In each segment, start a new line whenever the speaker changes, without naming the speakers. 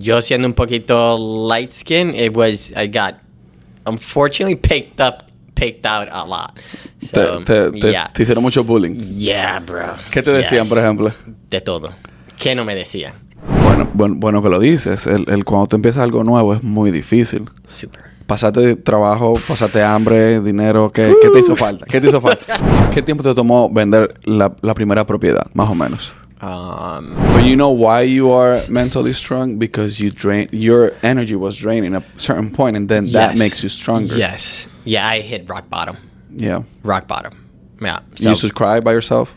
yo siendo un poquito light skin, it was I got unfortunately picked up picked out a lot. So,
te, te- te-
yeah.
te hicieron mucho bullying.
Yeah, bro.
¿Qué te decían,
Yes.
por ejemplo?
De todo. ¿Qué no me decían?
Bueno, bueno, bueno que lo dices. El, el cuando te empiezas algo nuevo es muy difícil.
Super.
Pasaste trabajo, pasaste hambre, dinero. ¿Qué, qué te hizo falta? ¿Qué te hizo falta? ¿Qué tiempo te tomó vender la, la primera propiedad, más o menos?
Um,
But you know why you are mentally strong? Because you drain your energy was draining at a certain point, and then that makes you stronger.
Yes. Yeah, I hit rock bottom.
Yeah.
Rock bottom. Yeah. So.
you used to cry by yourself.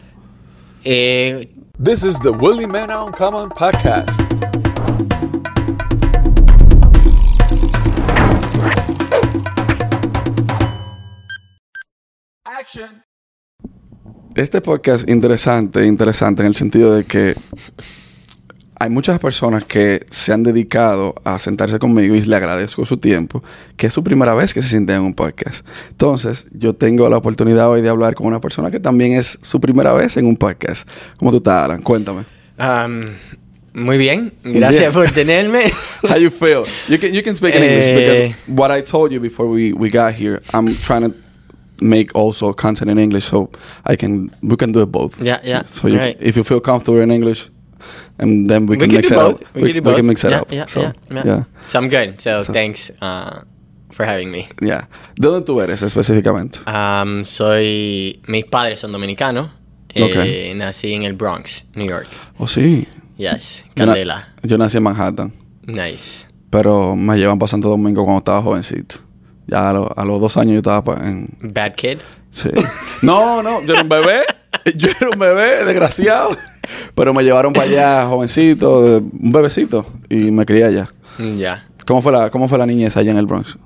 eh,
This is the Willy Mena Uncommon podcast. Action. Este podcast interesante, interesante en el sentido de que hay muchas personas que se han dedicado a sentarse conmigo y le agradezco su tiempo, que es su primera vez que se sienten en un podcast. Entonces, yo tengo la oportunidad hoy de hablar con una persona que también es su primera vez en un podcast. ¿Cómo tú estás, Alan? Cuéntame.
um, muy bien. Gracias
Bien.
por tenerme.
How you feel? You can you can speak in English
Eh.
because what I told you before we, we got here, I'm trying to make also content in English so I can we can do it both.
Yeah, yeah.
So you,
Right.
if you feel comfortable in English, and then we,
We
can
can
mix it
both.
up.
We, can do both.
can mix it
yeah,
up.
Yeah,
so,
yeah, yeah.
yeah.
So I'm good. So,
So-
thanks uh, for having me.
yeah. ¿De dónde tú eres específicamente?
Um, soy. Mis padres son dominicanos. Eh, Nací en el Bronx, New York.
Oh, sí.
Yes.
Yo na- Yo nací en Manhattan,
Nice.
pero me llevan para Santo Domingo cuando estaba jovencito. Ya a, lo- a los dos años yo estaba en...
Bad kid.
Sí. No, no, yo era un bebé. Yo era un bebé, desgraciado. Pero me llevaron para allá, jovencito, un bebecito, y me crié allá.
Mm, Yeah.
¿Cómo fue la, cómo fue la niñez allá en el Bronx?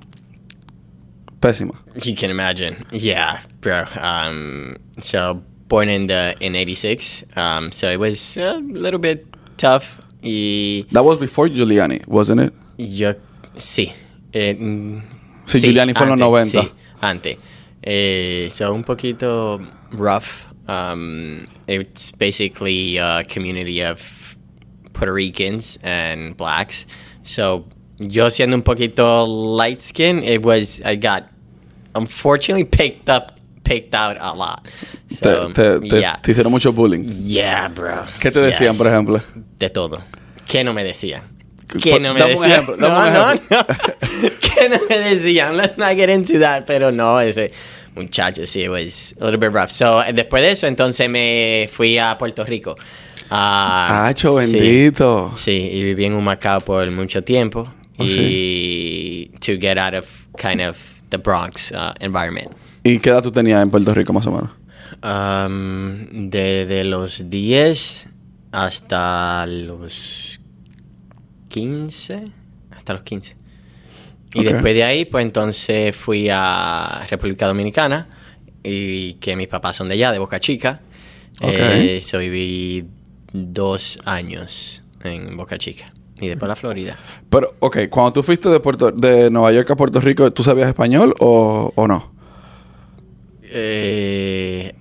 Pésima.
You can imagine. Yeah, bro. Um, so born in the in '86. Um, so it was a little bit tough. Y
That was before Giuliani, wasn't it?
yo sí. Eh, mm,
Sí, Giuliani fue en los
antes,
90.
Sí, antes. Eh, so un poquito rough. Um, it's basically a community of Puerto Ricans and blacks. So yo siendo un poquito light skin, it was I got unfortunately picked up picked out a lot. So
te, te, te-
yeah.
te hicieron mucho bullying.
Yeah, bro.
¿Qué te decían,
Yes.
por ejemplo?
De todo. ¿Qué no me decían? ¿Qué no me
dame un
decían?
ejemplo, dame
no,
un
no,
ejemplo.
no. ¿Qué no me decían? Let's not get into that. Pero no, ese muchacho sí, it was a little bit rough. So, eh, después de eso, entonces me fui a Puerto Rico. Ah,
Hacho,
sí.
bendito.
Sí, y viví en Humacao por mucho tiempo.
Oh,
y to get out of kind of the Bronx uh, environment.
¿Y qué edad tú tenías en Puerto Rico, más o menos?
Um, desde los 10 hasta los 15. Hasta los 15. Y
Ok.
después de ahí, pues entonces fui a República Dominicana. Y que mis papás son de allá, de Boca Chica.
Ok.
Eh, so viví dos años en Boca Chica. Y después la Florida.
Pero, ok, cuando tú fuiste de, Puerto, de Nueva York a Puerto Rico, ¿tú sabías español o, o no?
Eh,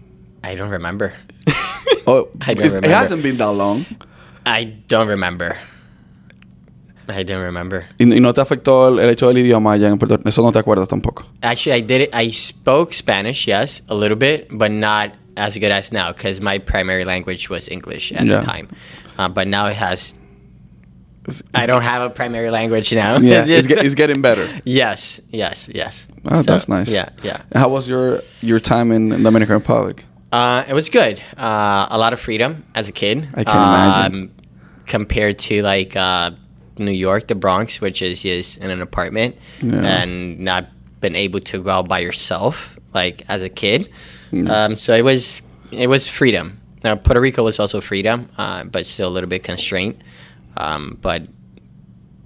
I don't remember.
Oh,
I don't
it's- it
remember.
hasn't been that long.
I don't remember. I don't remember.
¿Y, y no te afectó el, el hecho del idioma allá en Puerto Rico? Eso no te acuerdas tampoco.
Actually, I did it. I spoke Spanish, yes, a little bit, but not as good as now because my primary language was English at
Yeah.
the time. Uh, but now it has.
It's-
I don't have a primary language now.
Yeah, it's, get, it's getting better.
yes, yes, yes.
Oh,
So,
that's nice.
Yeah, yeah.
How was your your time in the Dominican Republic?
Uh, it was good. Uh, a lot of freedom as a kid.
I can imagine.
Um, compared to like uh, New York, the Bronx, which is just in an apartment
Yeah.
and not been able to go out by yourself, like as a kid.
Mm.
Um, so it was it was freedom. Now Puerto Rico was also freedom, uh, but still a little bit constraint. Um, but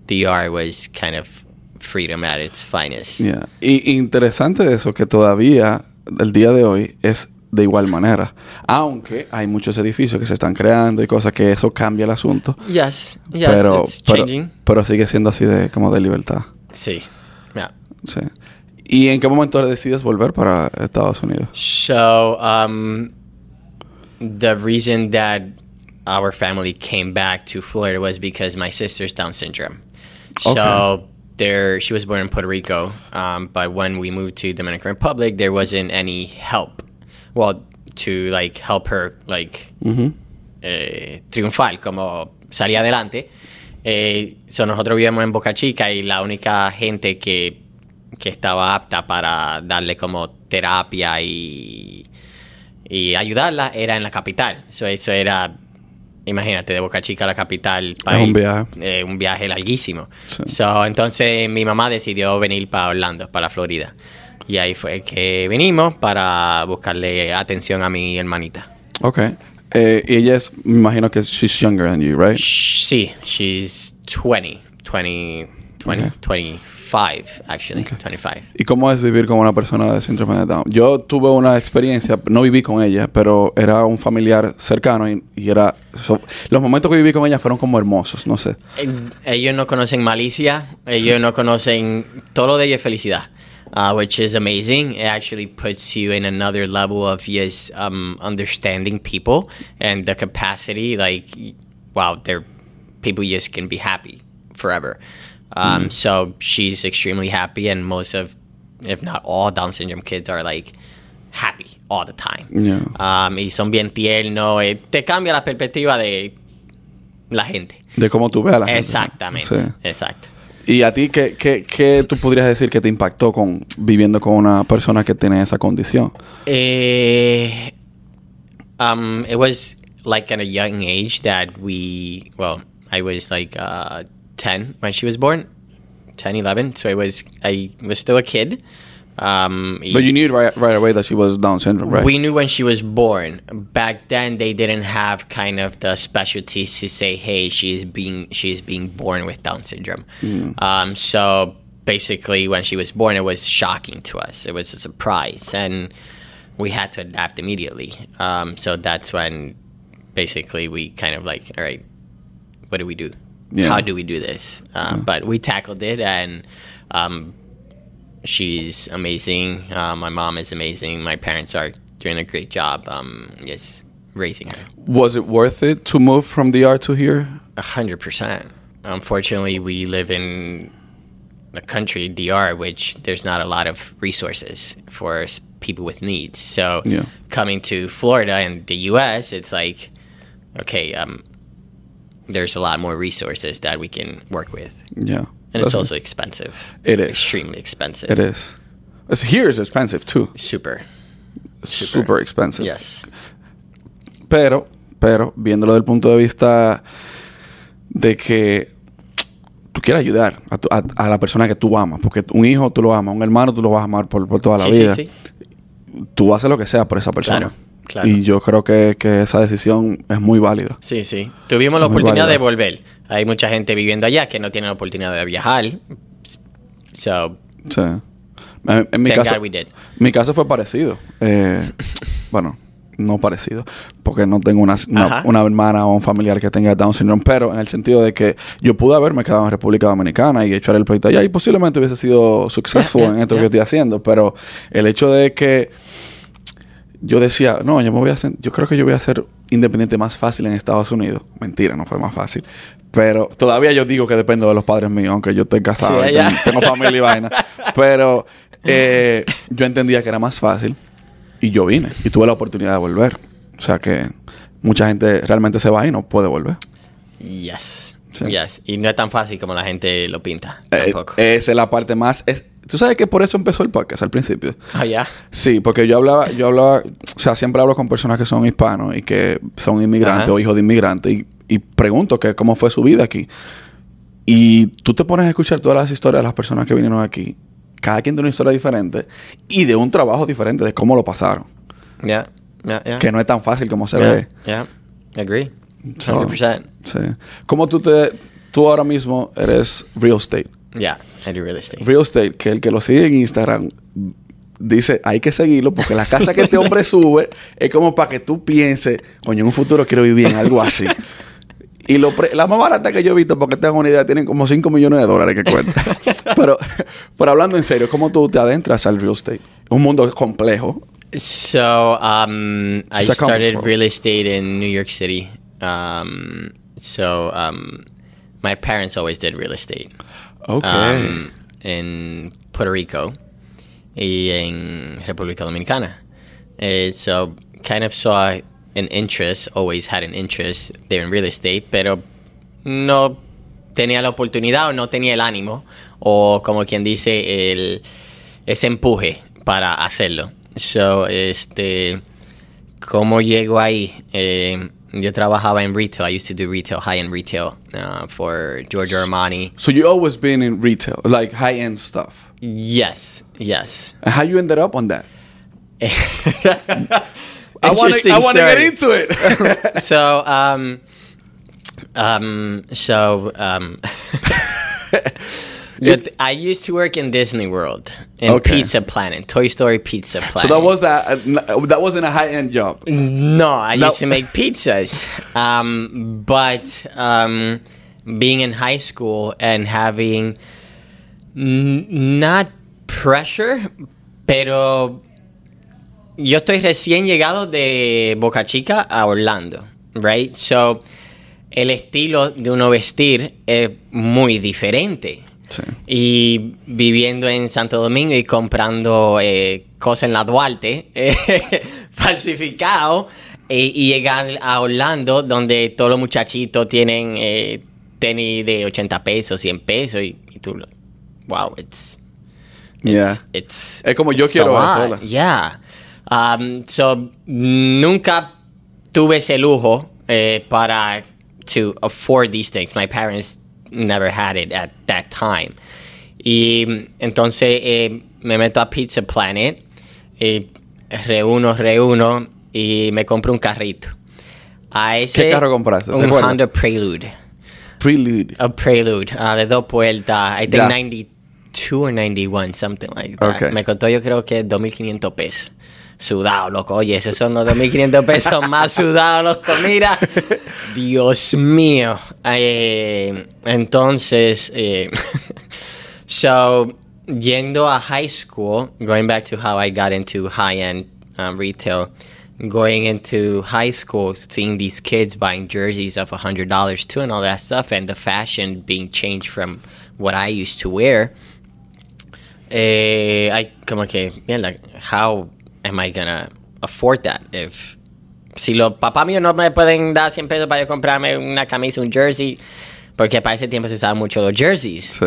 DR was kind of freedom at its finest.
Yeah. Y interesante de eso que todavía el día de hoy es de igual manera. Aunque hay muchos edificios que se están creando y cosas que eso cambia el asunto.
Yes, yes,
pero,
it's
pero, pero sigue siendo así de como de libertad.
Sí, yeah.
Sí. ¿Y en qué momento decides volver para Estados Unidos?
So, um, the reason that our family came back to Florida was because my sister's Down syndrome.
Okay.
So there, she was born in Puerto Rico, um, but when we moved to Dominican Republic, there wasn't any help. Well, to like help her like eh, triunfar, como salir adelante. Eh, so nosotros vivíamos en Boca Chica y la única gente que, que estaba apta para darle como terapia y, y ayudarla era en la capital. So, eso era, imagínate, de Boca Chica a la capital. pa'
Es un viaje.
eh, un viaje larguísimo.
Sí.
So, entonces mi mamá decidió venir para Orlando, para Florida. Y ahí fue que vinimos para buscarle atención a mi hermanita.
Ok. Eh, y ella es, me imagino que she's younger than you, right?
Sh- Sí, she's 20, 20, 20,
Okay.
25, actually, 25.
¿Y cómo es vivir con una persona de síndrome de Down? Yo tuve una experiencia, no viví con ella, pero era un familiar cercano y, y era... so- los momentos que viví con ella fueron como hermosos, no sé.
Ellos no conocen malicia, ellos no conocen todo lo de ellos es felicidad, uh, which is amazing. It actually puts you in another level of just um, understanding people and the capacity. Like, wow, they're people just can be happy forever. Um, So she's extremely happy, and most of, if not all, Down syndrome kids are like happy all the time.
Yeah.
Um, y son bien tiernos. eh, te cambia la perspectiva de la gente.
De cómo tú ves a la gente.
Exactamente.
Sí.
Exacto.
¿Y a ti qué, qué, qué tú podrías decir que te impactó con viviendo con una persona que tiene esa condición?
Eh, um, it was like at a young age that we, well, I was like uh, 10 when she was born, 10, 11. So I was, I was still a kid. Um,
But you knew right, right away that she was Down syndrome, right?
We knew when she was born. Back then, they didn't have kind of the specialties to say, "Hey, she's being she's being born with Down syndrome." Um, so basically, when she was born, it was shocking to us. It was a surprise, and we had to adapt immediately. Um, so that's when basically we kind of like, all right, what do we do?
Yeah.
How do we do this? Uh, But we tackled it, and um, she's amazing. Uh, my mom is amazing. My parents are doing a great job. Um, yes, raising her.
Was it worth it to move from DR to here?
A hundred percent. Unfortunately, we live in a country, DR, which there's not a lot of resources for people with needs. So
Yeah.
coming to Florida and the U.S., it's like, okay, um, there's a lot more resources that we can work with,
Yeah.
And it's also expensive.
It is.
extremely expensive.
It is. It's, here is expensive too.
super.
Super, expensive.
Yes.
Pero, pero, viéndolo desde el punto de vista de que tú quieres ayudar a, tu- a- a la persona que tú amas. Porque un hijo tú lo amas, un hermano tú lo vas a amar por, por toda la
Sí,
vida.
sí, sí.
Tú haces lo que sea por esa persona.
Claro, claro.
Y yo creo que, que esa decisión es muy válida.
Sí, sí. Tuvimos la oportunidad
válida.
de volver. Hay mucha gente viviendo allá que no tiene la oportunidad de viajar. So,
Sí. En, en mi caso,
God we did.
mi caso fue parecido. Eh, bueno, no parecido, porque no tengo una, una, hermana o un familiar que tenga Down syndrome, pero en el sentido de que yo pude haberme quedado en República Dominicana y echar el proyecto allá y posiblemente hubiese sido successful
Yeah, yeah,
en esto
yeah.
que estoy haciendo, pero el hecho de que yo decía, no, yo me voy a hacer, yo creo que yo voy a ser independiente más fácil en Estados Unidos. Mentira, no fue más fácil. Pero todavía yo digo que dependo de los padres míos, aunque yo esté casado,
Sí,
y
ya.
tengo, tengo familia y vaina. Pero eh, yo entendía que era más fácil y yo vine y tuve la oportunidad de volver. O sea que mucha gente realmente se va y no puede volver.
yes.
Sí.
Yes. Y no es tan fácil como la gente lo pinta.
Eh,
Tampoco.
esa es la parte más... es- Tú sabes que por eso empezó el podcast al principio.
Ah, ya.
Sí, porque yo hablaba, yo hablaba, o sea, siempre hablo con personas que son hispanos y que son inmigrantes
Ajá.
o hijos de inmigrantes y, y pregunto que cómo fue su vida aquí. Y tú te pones a escuchar todas las historias de las personas que vinieron aquí. Cada quien tiene una historia diferente y de un trabajo diferente de cómo lo pasaron.
Yeah. Yeah. Yeah.
Que no es tan fácil como se ve.
Yeah. Agree.
So,
100%.
sí. ¿Cómo tú te, tú ahora mismo eres real estate?
Yeah. I do real estate.
Real estate, que el que lo sigue en Instagram dice, hay que seguirlo porque la casa que este hombre sube es como para que tú pienses, coño, en un futuro quiero vivir en algo así. Y lo pre- la más barata que yo he visto, porque tengo una idea, tienen como 5 millones de dólares que cuesta. pero, pero hablando en serio, ¿cómo tú te adentras al real estate? Un mundo complejo.
So, um, I started real estate in New York City Um, so um, my parents always did real estate.
Okay.
en Puerto Rico y en República Dominicana. Eh, so kind of saw an interest, always had an interest there in real estate, pero no tenía la oportunidad o no tenía el ánimo o como quien dice el ese empuje para hacerlo. So, este, ¿cómo llego ahí? Eh, yo trabajaba en retail. I used to do retail, high-end retail uh, for Giorgio Armani.
so you always been in retail, like high end stuff.
Yes, yes.
And how you ended up on that? I want to I want to get into it.
so um um so um
It-
I used to work in Disney World in
Okay.
Pizza Planet, Toy Story Pizza Planet.
so that was that uh, that wasn't a high end job.
no, I
No.
used to make pizzas. Um, but um, being in high school and having n- not pressure, pero yo estoy recién llegado de Boca Chica a Orlando, right? So el estilo de uno vestir es muy diferente.
Sí.
Y viviendo en Santo Domingo y comprando eh, cosas en la Duarte, eh, falsificado, eh, y llegar a Orlando, donde todos los muchachitos tienen eh, tenis de 80 pesos, 100 pesos, y, y tú, wow, it's,
Yeah.
it's
Es como yo
it's
quiero hacerla.
Yeah. Um, so, nunca tuve ese lujo para to afford these things. My parents never had it at that time. Y entonces eh, me meto a Pizza Planet, y reúno, reúno y me compro un carrito. A ese,
¿Qué carro compraste? ¿Te
Un
acuerdas?
Honda Prelude.
Prelude.
A Prelude, ah, de dos puertas. I think
Ya.
92 or 91, something like that.
Okay.
Me costó yo creo que 2.500 pesos. Sudado, loco. Oye, esos son los 2.500 pesos más sudados, loco. Mira. Dios mío. Eh, entonces, eh, so, yendo a high school, going back to how I got into high-end um, retail, going into high school, seeing these kids buying jerseys of $100 too and all that stuff, and the fashion being changed from what I used to wear, eh, I como que, mierda, how am I gonna afford that? If si los papás míos no me pueden dar 100 pesos para yo comprarme una camisa, un jersey, porque para ese tiempo se usaban mucho los jerseys.
Sí.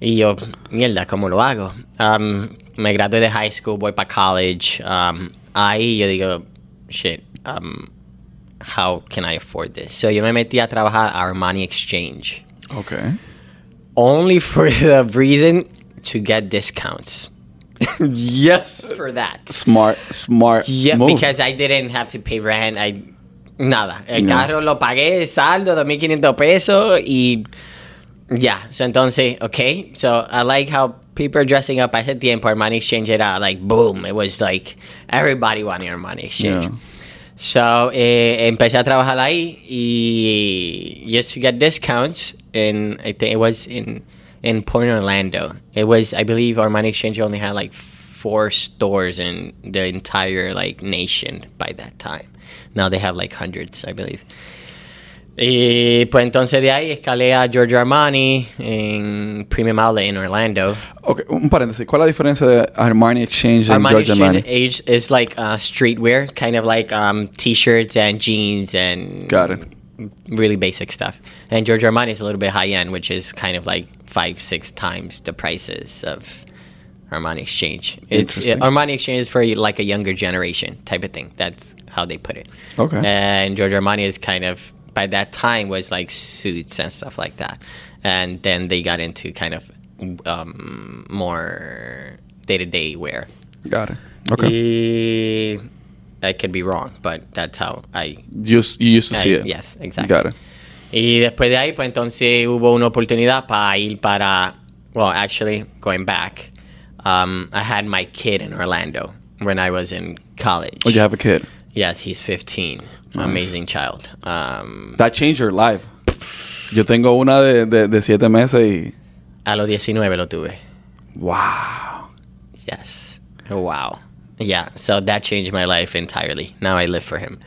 Y yo, mierda, ¿cómo lo hago? Um, me gradué de high school, voy para college. Um, ahí yo digo, shit, um, how can I afford this? So yo me metí a trabajar a Armani Exchange.
Okay.
Only for the reason to get discounts. yes, for that.
Smart, smart
Yeah,
move.
because I didn't have to pay rent. I nada. El
No.
carro lo pagué saldo 2.500 pesos y ya. So entonces, okay. So I like how people are dressing up. I said the import money Exchange era like boom. It was like everybody wanted Armani Exchange.
Yeah.
So eh, empecé a trabajar ahí y just to get discounts. And I think it was in in Port Orlando. It was I believe Armani Exchange only had like four stores in the entire like nation by that time. Now they have like hundreds, I believe. Y pues entonces de ahí escalé a Giorgio Armani en Premium Outlet en Orlando.
Okay, un paréntesis. ¿Cuál es la diferencia de Armani Exchange
Armani
George
Exchange
Armani?
age is like uh, streetwear, kind of like um, t-shirts and jeans and
Got it.
Really basic stuff. And Giorgio Armani is a little bit high end, which is kind of like five, six times the prices of Armani Exchange. It's
Interesting.
Armani Exchange is for like a younger generation type of thing. That's how they put it.
Okay.
And Giorgio Armani is kind of by that time was like suits and stuff like that, and then they got into kind of um, more day to day wear.
Got it. Okay.
I could be wrong, but that's how I
You, you used to see it.
yes, exactly.
Got it.
Y después de ahí, pues entonces hubo una oportunidad para ir para, well, actually, going back, um, I had my kid in Orlando when I was in college.
Oh, you have a kid.
Yes, he's 15. Amazing child. Um,
That changed your life. Yo tengo una de, de, de siete meses y...
a los 19 lo tuve.
Wow.
Yes. Wow. Yeah. So that changed my life entirely. Now I live for him.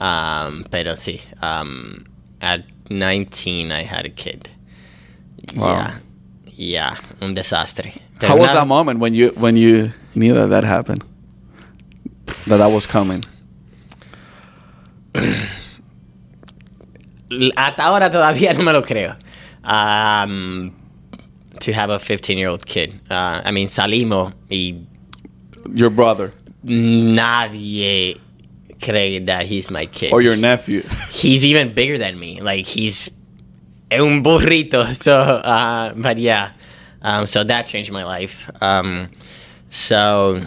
Um, pero sí. Um, at 19, I had a kid.
Wow.
Yeah. Yeah. Un desastre. Pero
How was that moment when you when you knew that that happened? That that was coming.
Hasta ahora todavía no me lo creo. Um, to have a 15 year old kid. Uh, I mean, salimos y
Your brother
nadie cree that he's my kid.
or your nephew.
he's even bigger than me. Like he's un burrito. So, uh, but yeah, um, so that changed my life. Um, so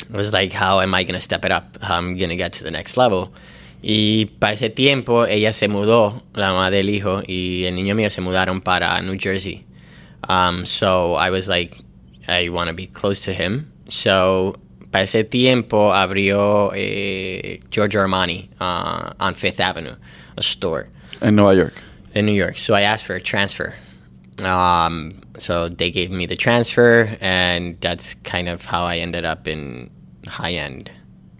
it was like, how am I gonna step it up? How am I gonna get to the next level? Y para ese tiempo ella se mudó, la mamá del hijo y el niño mío se mudaron para New Jersey. Um, so I was like, I want to be close to him. So para ese tiempo abrió eh, Giorgio Armani uh, on Fifth Avenue, a store
in New York.
in New York. So I asked for a transfer. Um, so they gave me the transfer, and that's kind of how I ended up in high end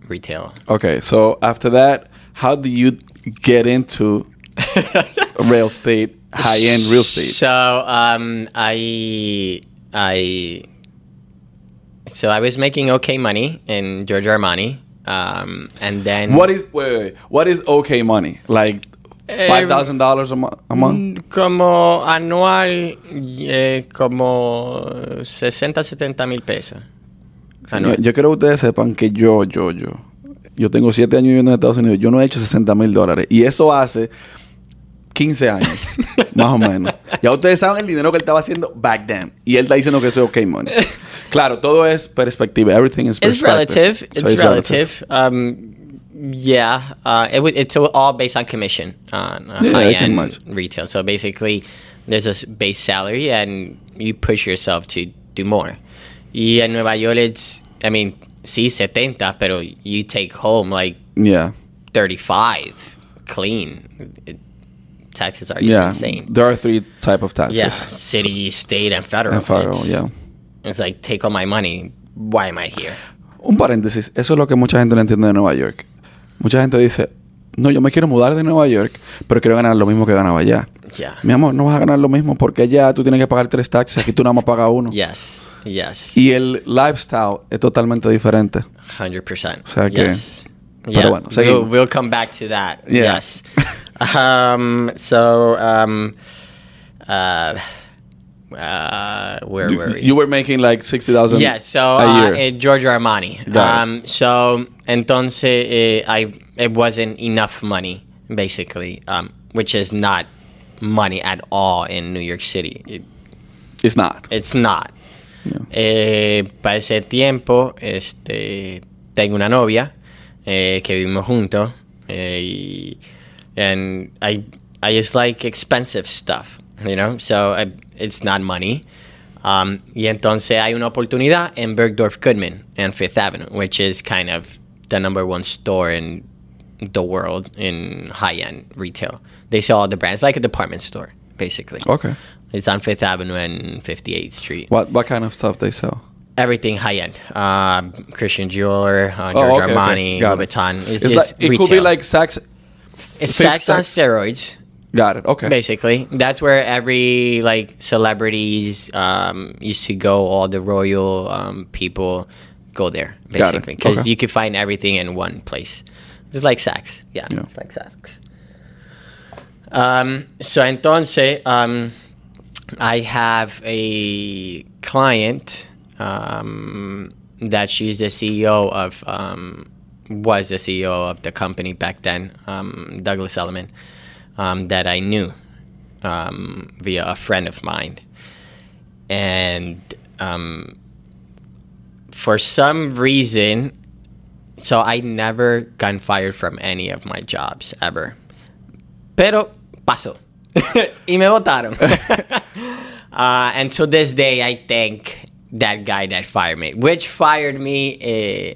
retail.
Okay, so after that, how do you get into real estate, high end real estate?
So um, I I so I was making okay money in Giorgio Armani, um, and then
What is wait, wait, what is okay money? Like five thousand dollars a, mo- a month?
como anual eh, como 60 70 mil pesos.
Yo, yo quiero que ustedes sepan que yo, yo, yo, yo tengo siete años viviendo en Estados Unidos. Yo no he hecho 60 mil dólares. Y eso hace 15 años, más o menos. Ya ustedes saben el dinero que él estaba haciendo back then. Y él está diciendo que eso es okay money. Claro, todo es perspectiva. Everything is
It's
perspective.
relative.
So
It's relative. Um, yeah, uh, it, it's all based on commission on uh,
Yeah, I
high
can
end
imagine.
retail. So basically, there's a base salary, and you push yourself to do more. Y en Nueva York, it's I mean, sí 70, pero you take home like
Yeah.
35 clean. It, taxes are just
Yeah.
insane.
There are three type of taxes.
Yeah, city, state, and federal.
And federal,
It's-
yeah.
It's like take all my money. Why am I here?
Un paréntesis, eso es lo que mucha gente no entiende de Nueva York. Mucha gente dice, no, yo me quiero mudar de Nueva York, pero quiero ganar lo mismo que ganaba allá.
Yeah.
Mi amor, no vas a ganar lo mismo porque allá tú tienes que pagar tres taxes, aquí tú nada más pagas uno.
Yes. Yes.
Y el lifestyle es totalmente diferente.
Hundred percent.
O sea que-
yes.
pero bueno,
we'll,
seguimos.
we'll come back to that.
Yeah.
Yes. um. So. Um. Uh. Uh. Where
You,
were we?
you were making like 60,000
yeah. So.
a
Uh,
year.
eh, Giorgio Armani.
Got it.
Um. So. Entonces, eh, I it wasn't enough money, basically. Um. Which is not money at all in New York City. It,
It's not.
It's not.
Yeah.
Eh, para ese tiempo, este, tengo una novia eh, que vivimos juntos eh, y and I I just like expensive stuff, you know, so I, it's not money. Um, y entonces hay una oportunidad en Bergdorf Goodman and Fifth Avenue, which is kind of the number one store in the world in high end retail. They sell all the brands like a department store, basically.
Okay.
It's on Fifth Avenue and 58th Street.
What what kind of stuff they sell?
Everything high end. Uh, Christian Dior, uh,
Oh,
Giorgio
okay, okay.
Armani,
Got
Louis
it.
Vuitton. It's,
It's like, it
retail.
could be like Saks.
It's
fixed
Saks on steroids,
Got it. Okay.
basically. That's where every like celebrities um, used to go. All the royal um, people go there, basically, because
Okay.
you could find everything in one place. It's like Saks. Yeah,
Yeah.
it's like Saks. Um, so entonces, um, I have a client um, that she's the CEO of, um, was the CEO of the company back then, um, Douglas Elliman, um, that I knew um, via a friend of mine. And um, for some reason, so I never got fired from any of my jobs ever. Pero pasó. y me votaron. uh, and to this day, I thank that guy that fired me, which fired me eh,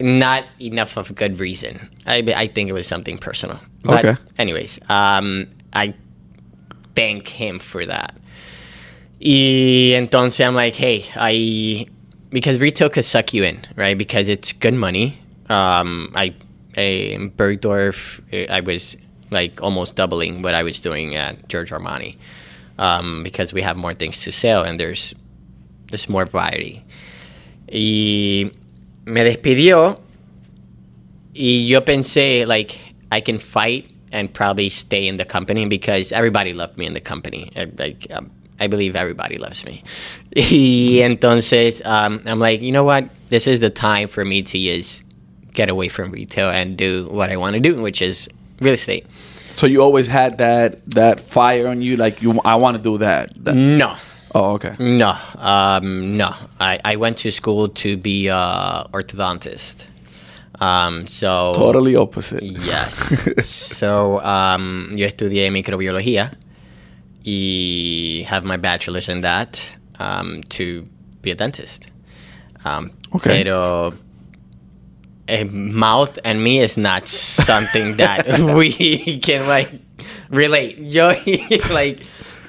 not enough of a good reason. I, I think it was something personal. But
Okay.
anyways, um, I thank him for that. Y entonces I'm like, hey, I because retail could suck you in, right? Because it's good money. Um, I in Bergdorf, I was like almost doubling what I was doing at George Armani um, because we have more things to sell and there's there's more variety. Y me despidió y yo pensé like I can fight and probably stay in the company because everybody loved me in the company. I, like um, I believe everybody loves me. y entonces um, I'm like, you know what? This is the time for me to just get away from retail and do what I want to do, which is real estate.
So you always had that that fire on you, like you. I want to do that. That-
No,
Oh, okay.
no, um, no. I, I went to school to be a orthodontist. Um, so
Totally opposite.
Yes. so um, yo estudié microbiología y have my bachelor's in that um, to be a dentist. Um,
Okay.
Pero a mouth and me is not something that we can like relate. Yo like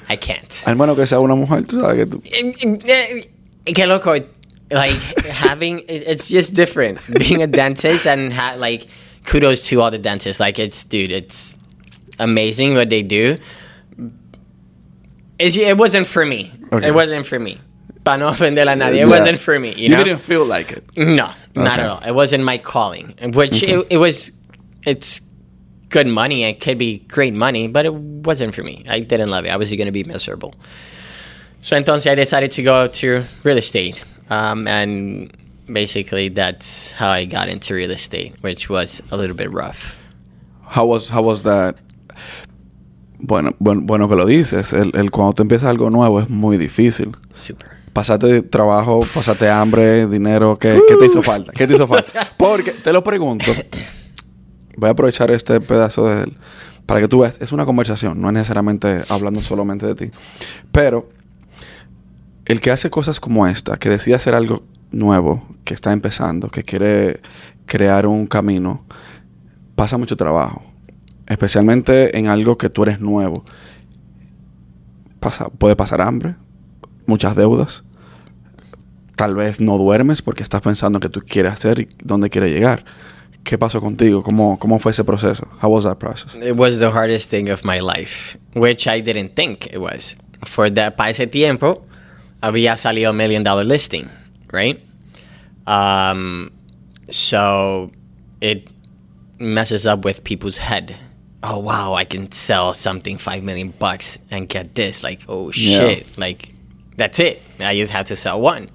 I can't.
Al menos que sea una mujer, tú sabes que tú.
Eh, eh, eh, que loco, like having it's just different being a dentist and ha- like kudos to all the dentists. Like it's dude, it's amazing what they do. It's, it wasn't for me.
Okay.
It wasn't for me. Para no ofender a nadie, it
Yeah.
wasn't for me. You,
You didn't feel like it.
No, not
Okay.
at all. It wasn't my calling. Which it, it was. It's good money. It could be great money, but it wasn't for me. I didn't love it. I was going to be miserable. So entonces I decided to go to real estate, um, and basically that's how I got into real estate, which was a little bit rough.
How was how was that? Bueno, bueno, bueno que lo dices. El, el cuando te empiezas algo nuevo es muy difícil.
Super.
Pasaste trabajo, pasaste hambre, dinero. ¿Qué, qué te hizo falta? ¿Qué te hizo falta? Porque te lo pregunto. Voy a aprovechar este pedazo de él para que tú veas. Es una conversación, no es necesariamente hablando solamente de ti. Pero el que hace cosas como esta, que decide hacer algo nuevo, que está empezando, que quiere crear un camino, pasa mucho trabajo. Especialmente en algo que tú eres nuevo. Pasa, puede pasar hambre, muchas deudas. Tal vez no duermes porque estás pensando en qué tú quieres hacer y dónde quieres llegar. ¿Qué pasó contigo? ¿Cómo, ¿Cómo fue ese proceso? How was that process?
It was the hardest thing of my life, which I didn't think it was. For that, para ese tiempo, había salido a million dollar listing, right? Um, so it messes up with people's head. Oh wow, I can sell something five million bucks and get this. Like, oh
Yeah.
shit, like that's it. I just have to sell one.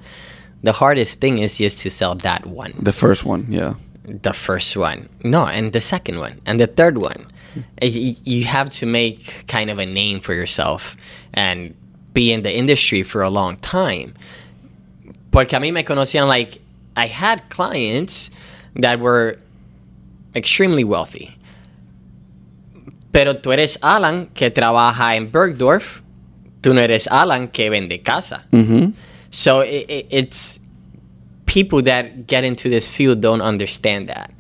The hardest thing is just to sell that one
The first one, yeah.
The first one. No and the second one and the third one. Uh, you have to make kind of a name for yourself and be in the industry for a long time. Porque a mí me conocían like i had clients that were extremely wealthy. Pero tú eres alan que trabaja en bergdorf tú no eres alan que vende casa.
Mhm.
so it, it, it's people that get into this field don't understand that.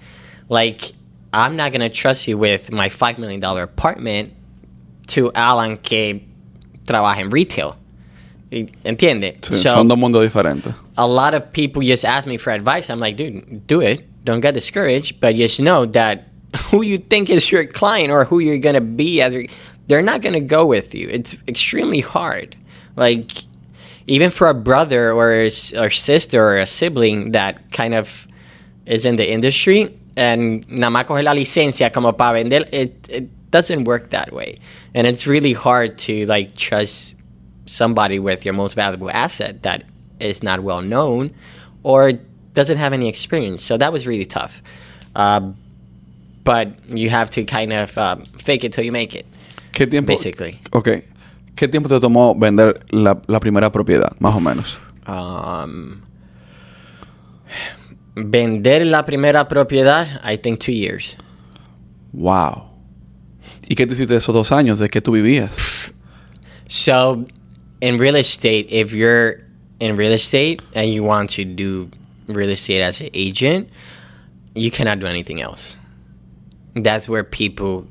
Like, I'm not gonna trust you with my five million dollar apartment to Alan que trabaja en retail. ¿Entiende?
Sí,
so
son dos mundos diferentes.
a lot of people just ask me for advice. I'm like, dude, do it. Don't get discouraged, but just know that who you think is your client or who you're gonna be as your, they're not gonna go with you. It's extremely hard. Like even for a brother or a or sister or a sibling that kind of is in the industry and nada más coge la licencia como para vender, it, it doesn't work that way. And it's really hard to like trust somebody with your most valuable asset that is not well known or doesn't have any experience. So that was really tough. Uh, but you have to kind of um, fake it till you make it.
¿Qué tiempo?
Basically.
Ok. ¿Qué tiempo te tomó vender la, la primera propiedad, más o menos?
Um, vender la primera propiedad, I think two years.
Wow. ¿Y qué te hiciste esos dos años de que tú vivías?
So, in real estate, if you're in real estate and you want to do real estate as an agent, you cannot do anything else. That's where people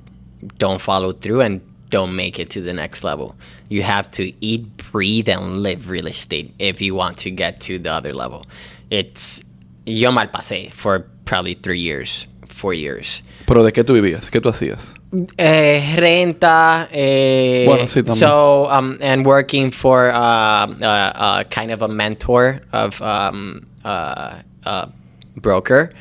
don't follow through and don't make it to the next level. You have to eat, breathe, and live real estate if you want to get to the other level. It's yo mal pasé for probably three years four years.
¿Pero de qué tú vivías? ¿Qué tú hacías?
Eh, renta. Eh,
Bueno, sí, también.
So, um, and working for uh, uh, uh, kind of a mentor of um, uh, uh, broker.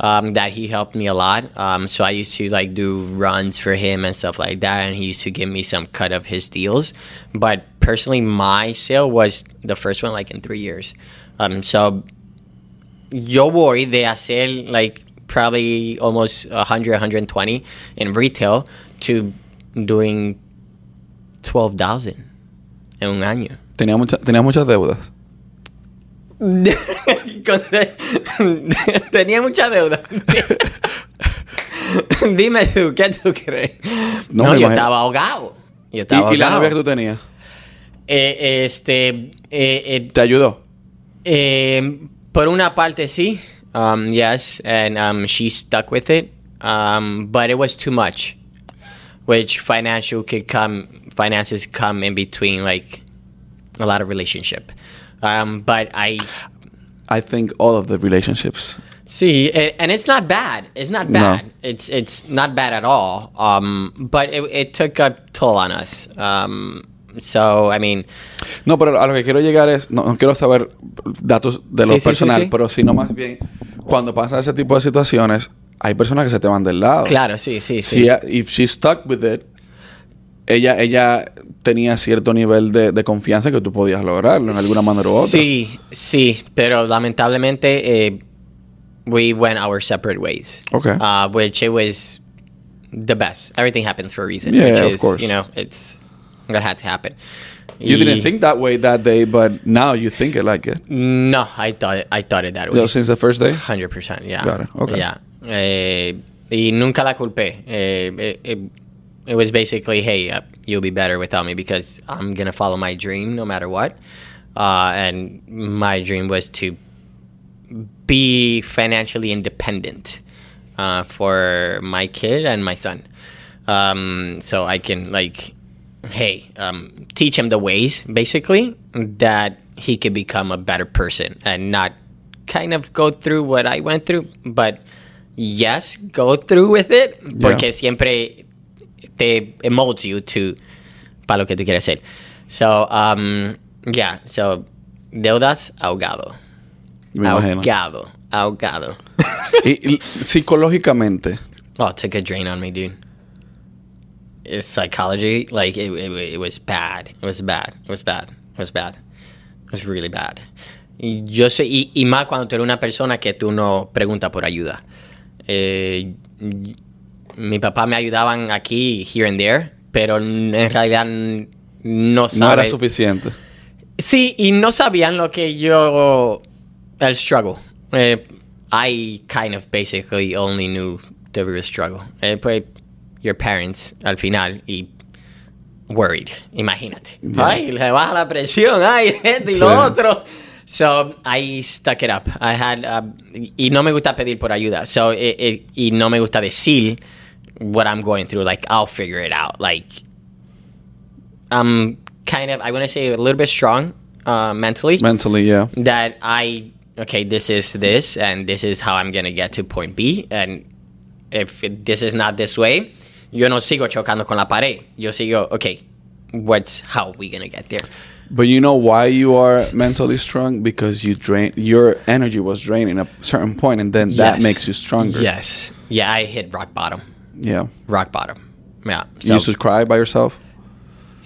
Um, that he helped me a lot. Um, so I used to like do runs for him and stuff like that, and he used to give me some cut of his deals. But personally, my sale was the first one like in three years. Um, so yo voy de hacer like probably almost 100 120 in retail to doing 12,000 en un año.
Tenía mucha, tenías muchas deudas.
Tenía mucha deuda. Dime tú, ¿qué tú crees?
No,
No, yo estaba ahogado. Yo
¿Y,
estaba
y la
ahogado.
novia que tú tenías?
Eh, este, eh, eh,
¿Te ayudó?
Eh, por una parte, sí. Um, yes, and um, she stuck with it. Um, but it was too much, which financial could come, finances come in between, like a lot of relationship. Um, but I
I think all of the relationships.
see, and it's not bad. It's not
No.
bad. It's it's not bad at all. Um, but it, it took a toll on us. Um, so I mean,
No, pero a lo que quiero llegar es, no, no quiero saber datos de lo
Sí,
personal,
sí, sí.
pero sino más bien, cuando pasa ese tipo de situaciones, hay personas que se te van del lado.
claro, sí, sí,
Si
sí.
ella- if she stuck with it, ella, ella tenía cierto nivel de, de confianza que tú podías lograrlo en alguna manera u otra.
Sí, sí, pero lamentablemente eh, we went our separate ways.
Okay.
Uh, which it was the best. Everything happens for a reason.
Yeah,
which
of
is,
course.
You know, it's that had to happen.
You
Y-
didn't think that way that day, but now you think it like it.
No, I thought it, I thought it that way.
No, since the first day?
Hundred percent, yeah.
Got it, okay.
Yeah. Eh, y nunca la culpé. Eh, it, it, was basically, hey, uh, you'll be better without me because I'm gonna follow my dream no matter what. Uh, and my dream was to be financially independent uh, for my kid and my son. Um, so I can like, hey, um, teach him the ways basically that he could become a better person and not kind of go through what I went through, but yes, go through with it porque siempre te molds you to para lo que tú quieres ser. So, um, yeah, so deudas ahogado.
Me imagino.
Ahogado. Ahogado.
Y, y psicológicamente,
oh, it took a drain on me, dude. It's psychology. Like, it, it, it was bad. It was bad. It was bad. It was bad. It was really bad. Y yo sé, y, y más cuando tú eres una persona que tú no preguntas por ayuda. Eh, mi papá me ayudaban aquí, here and there, pero en realidad no
no
sabe.
era suficiente.
Sí, y no sabían lo que yo. El struggle. Eh, I kind of basically only knew the real struggle. Eh, pues, your parents, al final, y worried, imagínate.
Yeah.
Ay, le baja la presión, ay, esto y
Sí.
lo otro. So, I stuck it up. I had, um, y no me gusta pedir por ayuda. So, it, it- y no me gusta decir what I'm going through. Like, I'll figure it out. Like, I'm kind of, I want to say a little bit strong uh, mentally.
Mentally, yeah.
that I, okay, this is this, and this is how I'm going to get to point B. And if it, this is not this way, yo no sigo chocando con la pared. Yo sigo, okay, what's, how we going to get there?
But you know why you are mentally strong? Because you drain your energy was draining at a certain point, and then that makes you stronger.
Yes. Yeah, I hit rock bottom.
Yeah.
Rock bottom. Yeah.
You used to cry by yourself,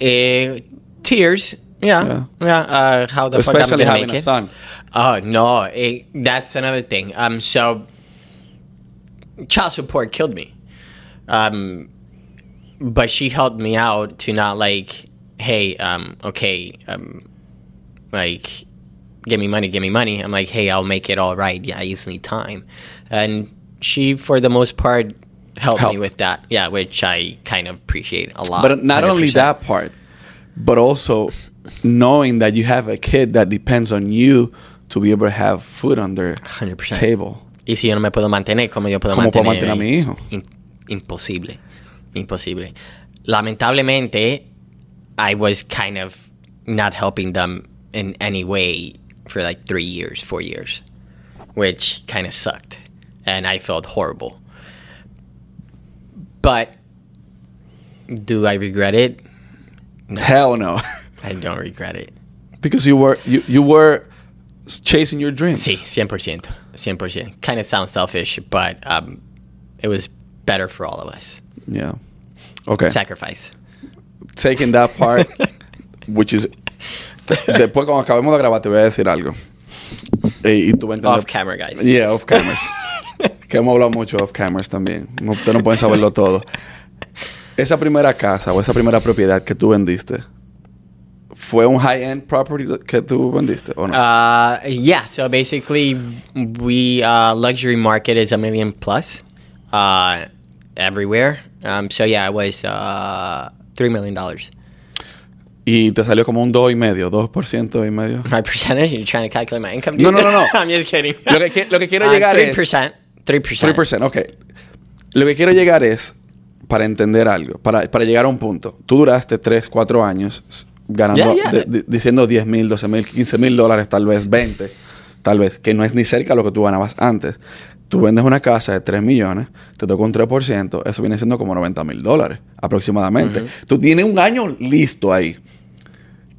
eh, tears. Yeah. Yeah. Uh, how the
especially
fuck I'm
having
make
a
it?
son.
Oh no, eh, that's another thing. Um, so child support killed me. Um, but she helped me out to not like, hey, um, okay, um, like, give me money, give me money. I'm like, hey, I'll make it all right. Yeah, I just need time, and she, for the most part, helped,
Helped.
me with that. Yeah, which I kind of appreciate a lot.
But not only
100%.
that part, but also knowing that you have a kid that depends on you to be able to have food on their
100%.
table.
Y si yo no me puedo mantener, como yo puedo
¿Cómo puedo
mantener,
mantener a mi hijo?
In- imposible. Imposible. Lamentablemente, I was kind of not helping them in any way for like three years, four years, which kind of sucked. And I felt horrible. But do I regret it?
Hell no.
I don't regret it.
because you were you, you were chasing your dreams.
Sí, 100%. 100%. Kind of sounds selfish, but um, it was better for all of us.
Yeah. Okay.
Sacrifice.
Taking that part, which is después cuando acabemos de grabar te voy a decir algo. Y, y tú vas a entender-
Off camera, guys.
Yeah, off cameras. que hemos hablado mucho off cameras también. No- Ustedes no pueden saberlo todo. Esa primera casa o esa primera propiedad que tú vendiste, ¿fue un high-end property que tú vendiste o no?
Uh, yeah. So basically, we uh, luxury market is a million plus uh, everywhere. Um, so yeah, it was uh, three million dollars.
y te salió como un 2 y medio, 2% y medio.
My percentage? You're trying to calculate my income?
No,
dude?
no, no, no.
I'm just kidding.
Lo que lo que quiero
Uh,
llegar es-
3%. 3%.
3%, ok. Lo que quiero llegar es, para entender algo, para, para llegar a un punto. Tú duraste 3, 4 años ganando,
Yeah, yeah.
de- de- diciendo 10 mil, 12 mil, 15 mil dólares, tal vez 20, tal vez, que no es ni cerca lo que tú ganabas antes. Tú vendes una casa de 3 millones, te toca un 3%, eso viene siendo como 90 mil dólares aproximadamente. Tú tienes un año listo ahí.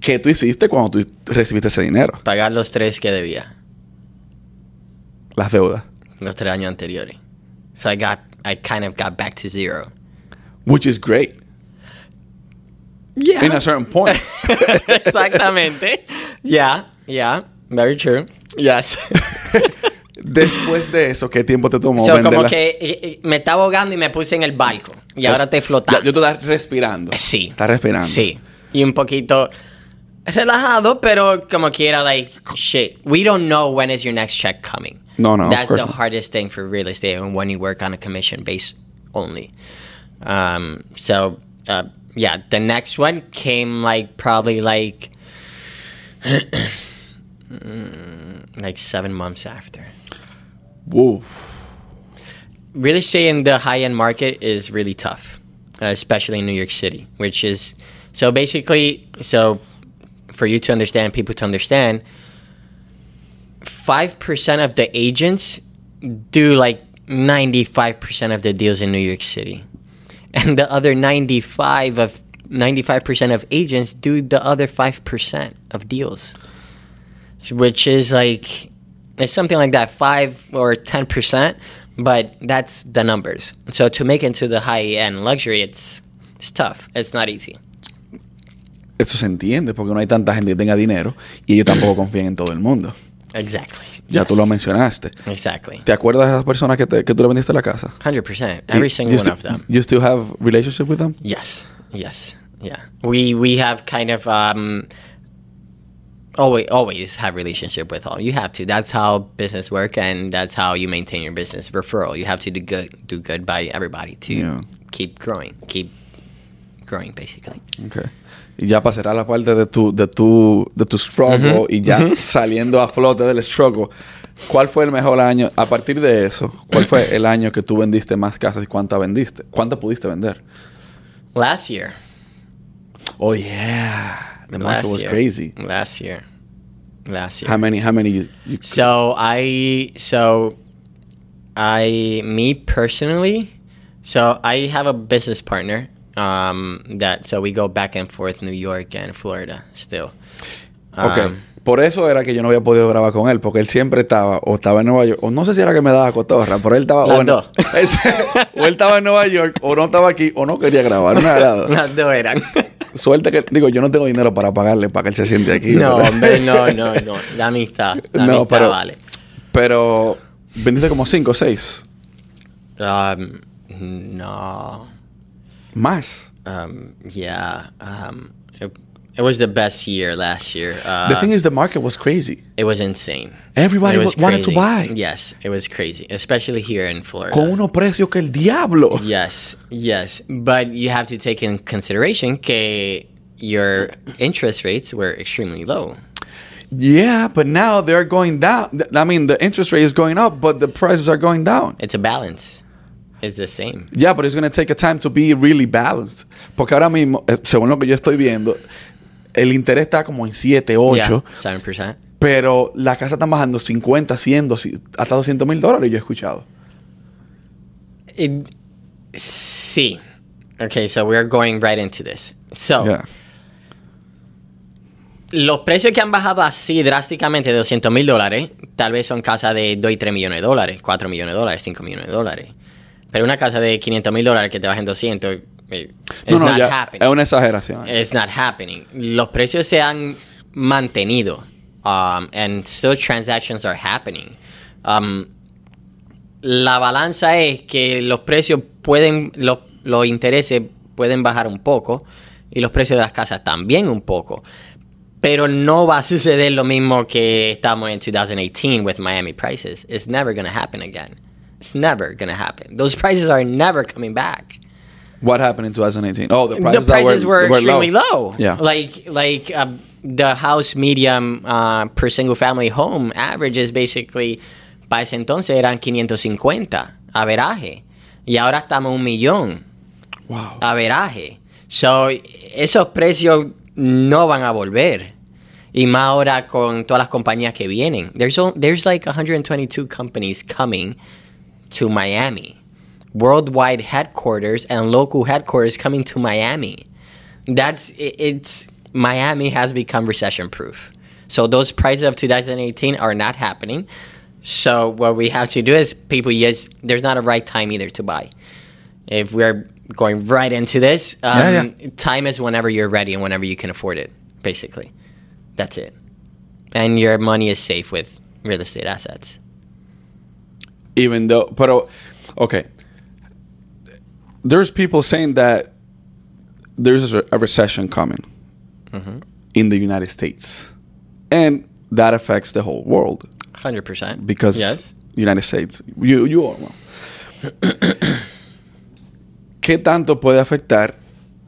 ¿Qué tú hiciste cuando tú recibiste ese dinero?
Pagar los tres que debía.
Las deudas.
Los tres años anteriores. So I got, I kind of got back to zero.
Which is great.
Yeah.
In a certain point.
Exactamente. Yeah, yeah. Very true. Yes.
Después de eso, ¿qué tiempo te tomó
so,
vender
como
las-
que eh, eh, me estaba ahogando y me puse en el barco. Y ahora estoy flotando.
Yo te estás respirando.
Sí.
Estás respirando.
Sí. Y un poquito relajado, pero como quiera, like, shit. We don't know when is your next check coming.
No, no,
That's the
not.
hardest thing for real estate and when you work on a commission base only. Um, so, uh, yeah, the next one came like probably like like seven months after.
Whoa.
real estate in the high end market is really tough, especially in New York City, which is so basically so for you to understand, people to understand, five percent of the agents do like ninety five percent of the deals in New York City, and the other ninety five of ninety five percent of agents do the other five percent of deals, which is like it's something like that, five or ten percent, but that's the numbers. So to make it into the high end luxury, it's it's tough. It's not easy.
Eso se entiende porque no hay tanta gente que tenga dinero y ellos tampoco confían en todo el mundo.
Exactly.
Ya tú
Yes.
lo mencionaste.
Exactly.
¿Te acuerdas de esas personas que, te- que tú le vendiste la casa?
Hundred percent. Every
Y-
single
you
one of them.
You still have relationship with them?
Yes. Yes. Yeah. We we have kind of um always always have relationship with all. You have to. That's how business work and that's how you maintain your business. Referral. You have to do good do good by everybody to
Yeah.
keep growing. Keep growing basically.
Okay. Y ya pasará la parte de tu, de tu, de tu struggle y ya saliendo a flote del struggle. ¿Cuál fue el mejor año? A partir de eso, ¿cuál fue el año que tú vendiste más casas y cuántas vendiste? ¿Cuántas pudiste vender?
Last year.
Oh yeah, the market
last
was
year.
crazy.
Last year. Last year.
How many? How many? You, you,
So I so I me personally, so I have a business partner um, that so we go back and forth New York and Florida still. Um,
Por eso era que yo no había podido grabar con él, porque él siempre estaba, o estaba en Nueva York, o no sé si era que me daba cotorra, pero él estaba, o, él se- o él estaba en Nueva York, o no estaba aquí, o no quería grabar. Una de las dos.
eran.
Suerte que, digo, yo no tengo dinero para pagarle para que él se siente aquí.
no,
¿verdad?
hombre, no, no, no. La amistad. La
No,
amistad
pero-
vale.
Pero vendiste como cinco o seis.
Um, no.
Más.
Um, yeah. Um, it, it was the best year last year. Uh,
the thing is, the market was crazy.
It was insane.
Everybody
was
wa- wanted to buy.
Yes, it was crazy, especially here in Florida.
Con unos precios que el diablo.
Yes, yes, but you have to take in consideration que your interest rates were extremely low.
Yeah, but now they're going down. I mean, the interest rate is going up, but the prices are going down.
It's a balance. It's the same.
Yeah, but it's going to take a time to be really balanced. Porque ahora mismo, eh, según lo que yo estoy viendo, el interés está como en 7, 8.
Yeah, seven percent.
Pero las casas están bajando 50, 100, 200, hasta 200 mil dólares, yo he escuchado.
It, sí. Okay, so we're going right into this. So,
Yeah.
los precios que han bajado así drásticamente de 200 mil dólares, tal vez son casas de 2 y 3 millones de dólares, 4 millones de dólares, 5 millones de dólares. Pero una casa de 500 mil dólares que te bajen 200, eh,
No,
it's
no,
not
ya,
happening.
es una exageración.
It's not happening. Los precios se han mantenido. Um, and still transactions are happening. Um, la balanza es que los precios pueden, los, los intereses pueden bajar un poco y los precios de las casas también un poco. Pero no va a suceder lo mismo que estamos en 2018 with Miami prices. It's never going to happen again. It's never going to happen. Those prices are never coming back
What happened in 2018? Oh, the prices,
the prices were,
were
extremely low.
Yeah.
Like like uh, the house medium uh, per single family home average is basically para ese entonces eran 550 averaje y ahora estamos un millón
wow.
averaje. So esos precios no van a volver. Y más ahora con todas las compañías que vienen. There's o- there's like 122 companies coming to Miami. Worldwide headquarters and local headquarters coming to Miami. That's i- it's Miami has become recession proof. So those prices of 2018 are not happening. So what we have to do is people yes there's not a right time either to buy. If we're going right into this, um,
Yeah, yeah.
time is whenever you're ready and whenever you can afford it. Basically, that's it. And your money is safe with real estate assets.
Even though, pero, okay. There's people saying that there's a, a recession coming
Mm-hmm.
in the United States. And that affects the whole world
Hundred percent.
because
yes,
United States. You, you know. ¿Qué tanto puede afectar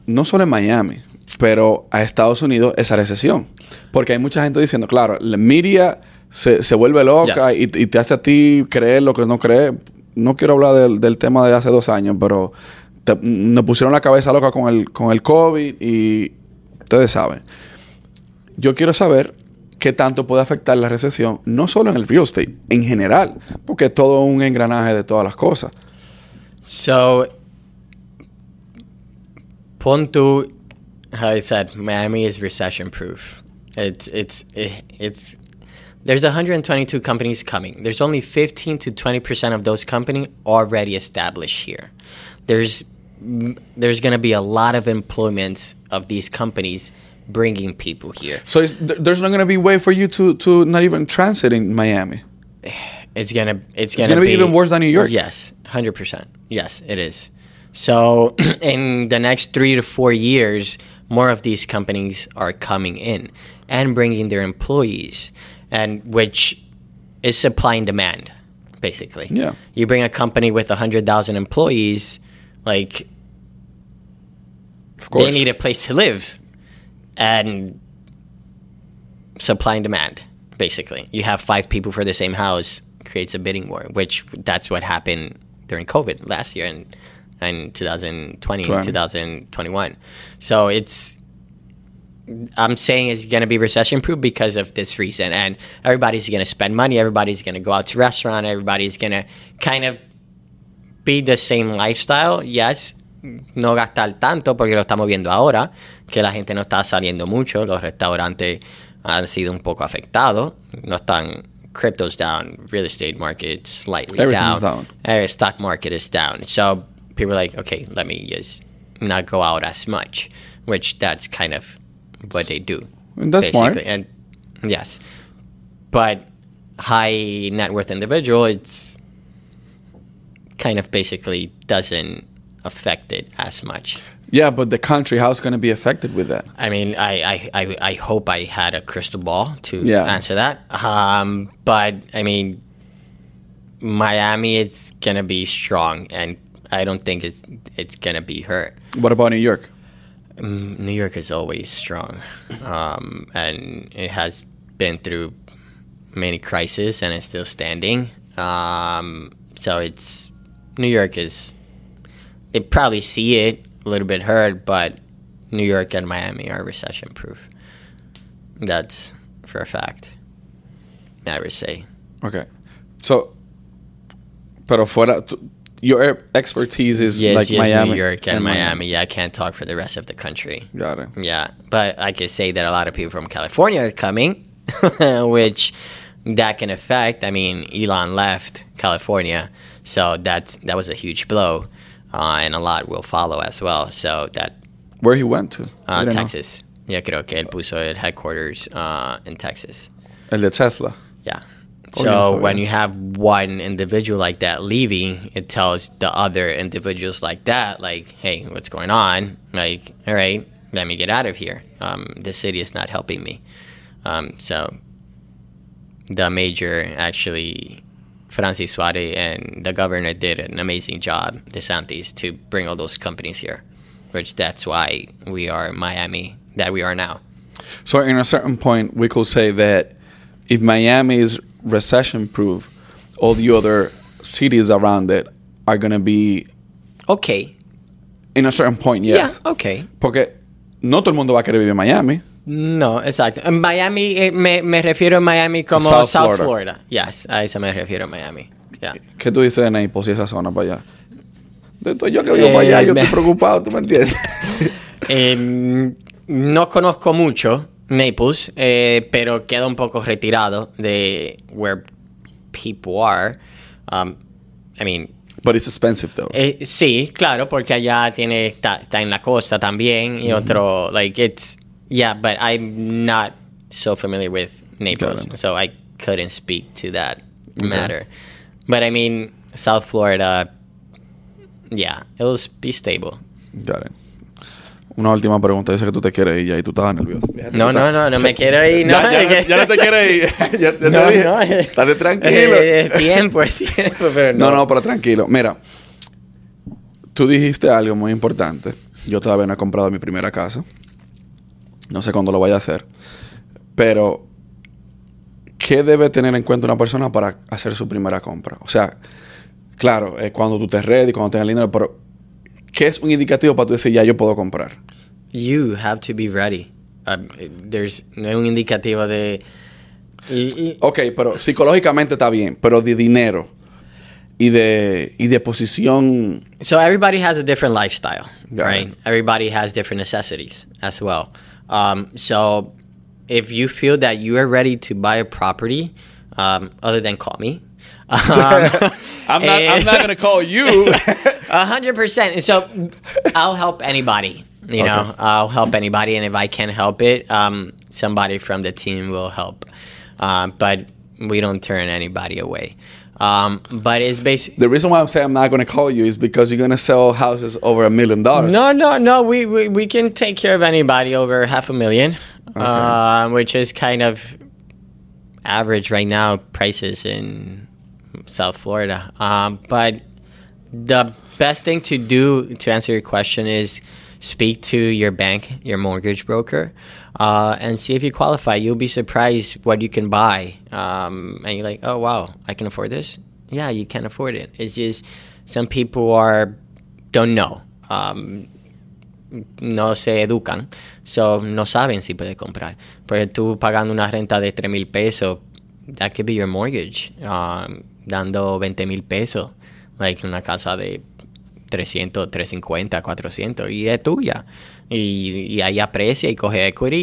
no solo en Miami, pero a Estados Unidos esa recesión? Porque hay mucha gente diciendo, claro, la media se, se vuelve loca
Yes.
y, y te hace a ti creer lo que no crees. No quiero hablar del, del tema de hace dos años, pero te- nos pusieron la cabeza loca con el, con el COVID y ustedes saben. Yo quiero saber qué tanto puede afectar la recesión, no solo en el real estate, en general, porque es todo un engranaje de todas las cosas.
So, Punto, how I said, Miami is recession proof. It's it's it, it's there's 122 companies coming. There's only 15 to 20 percent of those companies already established here. There's there's going to be a lot of employment of these companies bringing people here.
So it's, there's not going to be way for you to, to not even transit in Miami.
It's gonna it's gonna,
gonna be even worse than New York?
Yes, hundred percent. Yes, it is. So in the next three to four years, more of these companies are coming in and bringing their employees, and which is supply and demand, basically.
Yeah.
You bring a company with hundred thousand employees, like
Of course.
they need a place to live, and supply and demand. Basically, you have five people for the same house creates a bidding war, which that's what happened during COVID last year and and 2020
Twenty.
2021. So it's I'm saying it's going to be recession proof because of this reason. And everybody's going to spend money. Everybody's going to go out to restaurant. Everybody's going to kind of be the same lifestyle. Yes, no gastar tanto porque lo estamos viendo ahora, que la gente no está saliendo mucho. Los restaurantes han sido un poco afectados. No están cryptos down, real estate market slightly
Everything's
down.
down.
Uh, stock market is down. So people are like, okay, let me just not go out as much, which that's kind of what they do.
And that's smart.
basically. And yes, but high net worth individual, it's kind of basically doesn't affect it as much.
Yeah, but the country, how's going to be affected with that?
I mean, I, I, I, I hope I had a crystal ball to
Yeah.
answer that. Um, but I mean, Miami is gonna be strong, and I don't think it's it's gonna be hurt.
What about New York?
Mm, New York is always strong, um, and it has been through many crises and it's still standing. Um, so it's New York is they probably see it a little bit hurt, but New York and Miami are recession proof. That's for a fact. I would say.
Okay. So, pero fuera, your expertise is
Yes,
like
yes,
Miami
New York and, Miami. Yeah, I can't talk for the rest of the country.
Got it.
Yeah, but I could say that a lot of people from California are coming, which that can affect. I mean, Elon left California, so that that was a huge blow, uh, and a lot will follow as well. So that
Where he went to?
uh,
don't know.
Texas, yeah, creo que él puso el headquarters uh, in Texas.
El de Tesla.
Yeah.
Oh,
So
yeah, so,
when
yeah.
you have one individual like that leaving, it tells the other individuals like that, like, hey, what's going on? Like, all right, let me get out of here. Um, the city is not helping me. Um, so the major actually, Francis Suarez and the governor did an amazing job, DeSantis, to bring all those companies here, which that's why we are Miami that we are now.
So, in a certain point, we could say that if Miami is recession proof, all the other cities around it are going to be,
Okay.
in a certain point, yes.
Yeah, okay.
Porque no todo el mundo va a querer vivir en Miami.
No, exacto. En Miami, eh, me, me refiero a Miami como
South
South,
Florida.
Florida. Yes, a eso me refiero a Miami. Yeah.
¿Qué tú dices de Naples y esa zona para allá? Todo yo que vivo
Eh,
para allá, yo
me-
estoy preocupado, ¿tú me entiendes?
Eh, no conozco mucho Naples, eh, pero queda un poco retirado de where people are. Um, I mean,
But it's expensive, though.
eh, sí, claro, porque allá tiene está, está en la costa también y otro like it's yeah, but I'm not so familiar with Naples, so I couldn't speak to that matter. But I mean, South Florida, yeah, it'll be stable.
Got it. Una última pregunta. Dice que tú te quieres ir ya y tú estabas nervioso.
No, no, no, no me quiero ir, no.
Ya, ya, ya no te quieres ir. ya, ya te
No,
dije.
no.
Estate tranquilo.
Eh, es tiempo, es tiempo, pero
No,
no.
no, pero tranquilo. Mira, tú dijiste algo muy importante. Yo todavía no he comprado mi primera casa. No sé cuándo lo vaya a hacer. Pero, ¿qué debe tener en cuenta una persona para hacer su primera compra? O sea, claro, es cuando tú estés ready, cuando tengas el dinero, pero ¿qué es un indicativo para tú decir ya yo puedo comprar?
You have to be ready. Um, there's no hay un indicativo de... y- y-
Ok, pero psicológicamente está bien, pero de dinero y de, y de posición.
So everybody has a different lifestyle, right? Everybody has different necessities as well. Um, so if you feel that you are ready to buy a property, um, other than call me, um,
I'm not, I'm not going to call you.
A hundred percent. So I'll help anybody. You know, I'll help anybody, and if I can help it, um, somebody from the team will help. Um, but we don't turn anybody away. Um, but it's basically
the reason why I'm saying I'm not going to call you is because you're going to sell houses over a million dollars.
no, no, no. We, we we can take care of anybody over half a million, uh, which is kind of average right now prices in South Florida. Um, but the best thing to do to answer your question is speak to your bank, your mortgage broker, uh, and see if you qualify. You'll be surprised what you can buy. Um, and you're like, oh, wow, I can afford this? Yeah, you can afford it. It's just some people are don't know. Um, no se educan, so no saben si puede comprar. Porque tú pagando una renta de 3 mil pesos, that could be your mortgage. Um, dando 20 mil pesos, like una casa de 300, 350, 400, y es tuya. Y, ahí aprecia y coge equity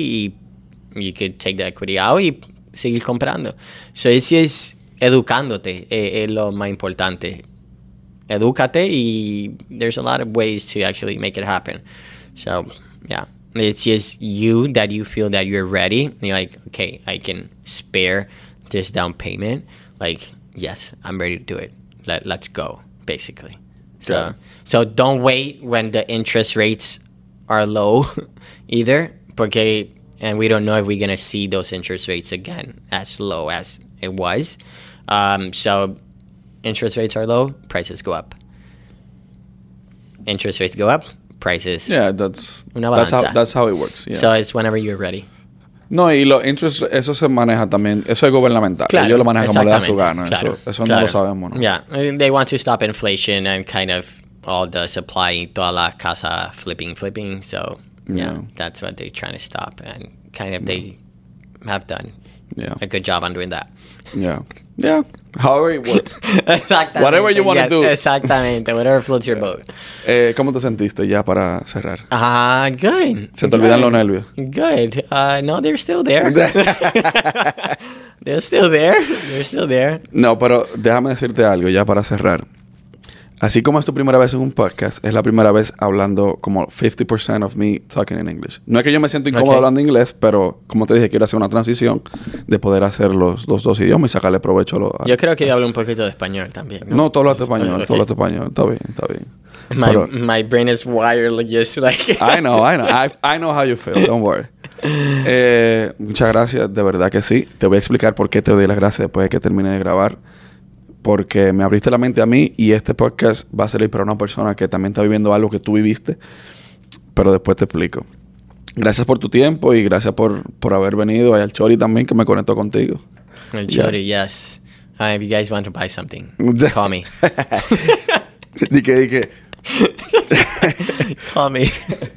y you could take the equity out y seguir comprando. So, es, es educándote, eh, es lo más importante. Edúcate y there's a lot of ways to actually make it happen. So, yeah. It's just you that you feel that you're ready. You're like, okay, I can spare this down payment. Like, yes, I'm ready to do it. Let, let's go, basically. So,
it.
so don't wait when the interest rates are low either. Porque, and we don't know if we're going to see those interest rates again as low as it was. Um, so interest rates are low, prices go up. Interest rates go up, prices.
Yeah, that's, that's, how, that's how it works. yeah.
So it's whenever you're ready.
No, y los interest, eso se maneja también. Eso es gubernamental. Ellos lo manejan como le da su gana. Eso,
claro,
eso no
claro.
lo sabemos, ¿no?
Yeah, they want to stop inflation and kind of all the supply, toda la casa flipping, flipping. So yeah,
Yeah.
that's what they're trying to stop, and kind of they have done
Yeah.
a good job on doing that.
Yeah. Yeah. However it works.
Exactamente.
Whatever you wanna
yes,
do.
Exactamente. Whatever floats your boat.
Eh, ¿Cómo te sentiste ya para cerrar?
Ah, good.
¿Se te olvidan los nervios?
Good. Uh, no, they're still there. they're still there. They're still there.
No, pero déjame decirte algo ya para cerrar. Así como es tu primera vez en un podcast, es la primera vez hablando como 50% of me talking in English. No es que yo me siento incómodo hablando inglés, pero como te dije, quiero hacer una transición de poder hacer los, los dos idiomas y sacarle provecho a lo... a-
Yo creo que hablo un poquito de español también.
no, todo lo hace español,
Ok.
todo lo hace español. Está bien, está bien.
My,
Pero-
my brain is wired like just like.
I know, I know. I, I know how you feel. Don't worry. Eh, muchas gracias, de verdad que sí. Te voy a explicar por qué te doy las gracias después de que termine de grabar. Porque me abriste la mente a mí y este podcast va a servir para una persona que también está viviendo algo que tú viviste. Pero después te explico. Gracias por tu tiempo y gracias por, por haber venido. Hay al Chori también que me conectó contigo.
And Jody, yes. Uh, if you guys want to buy something, call me.
y que,
call me.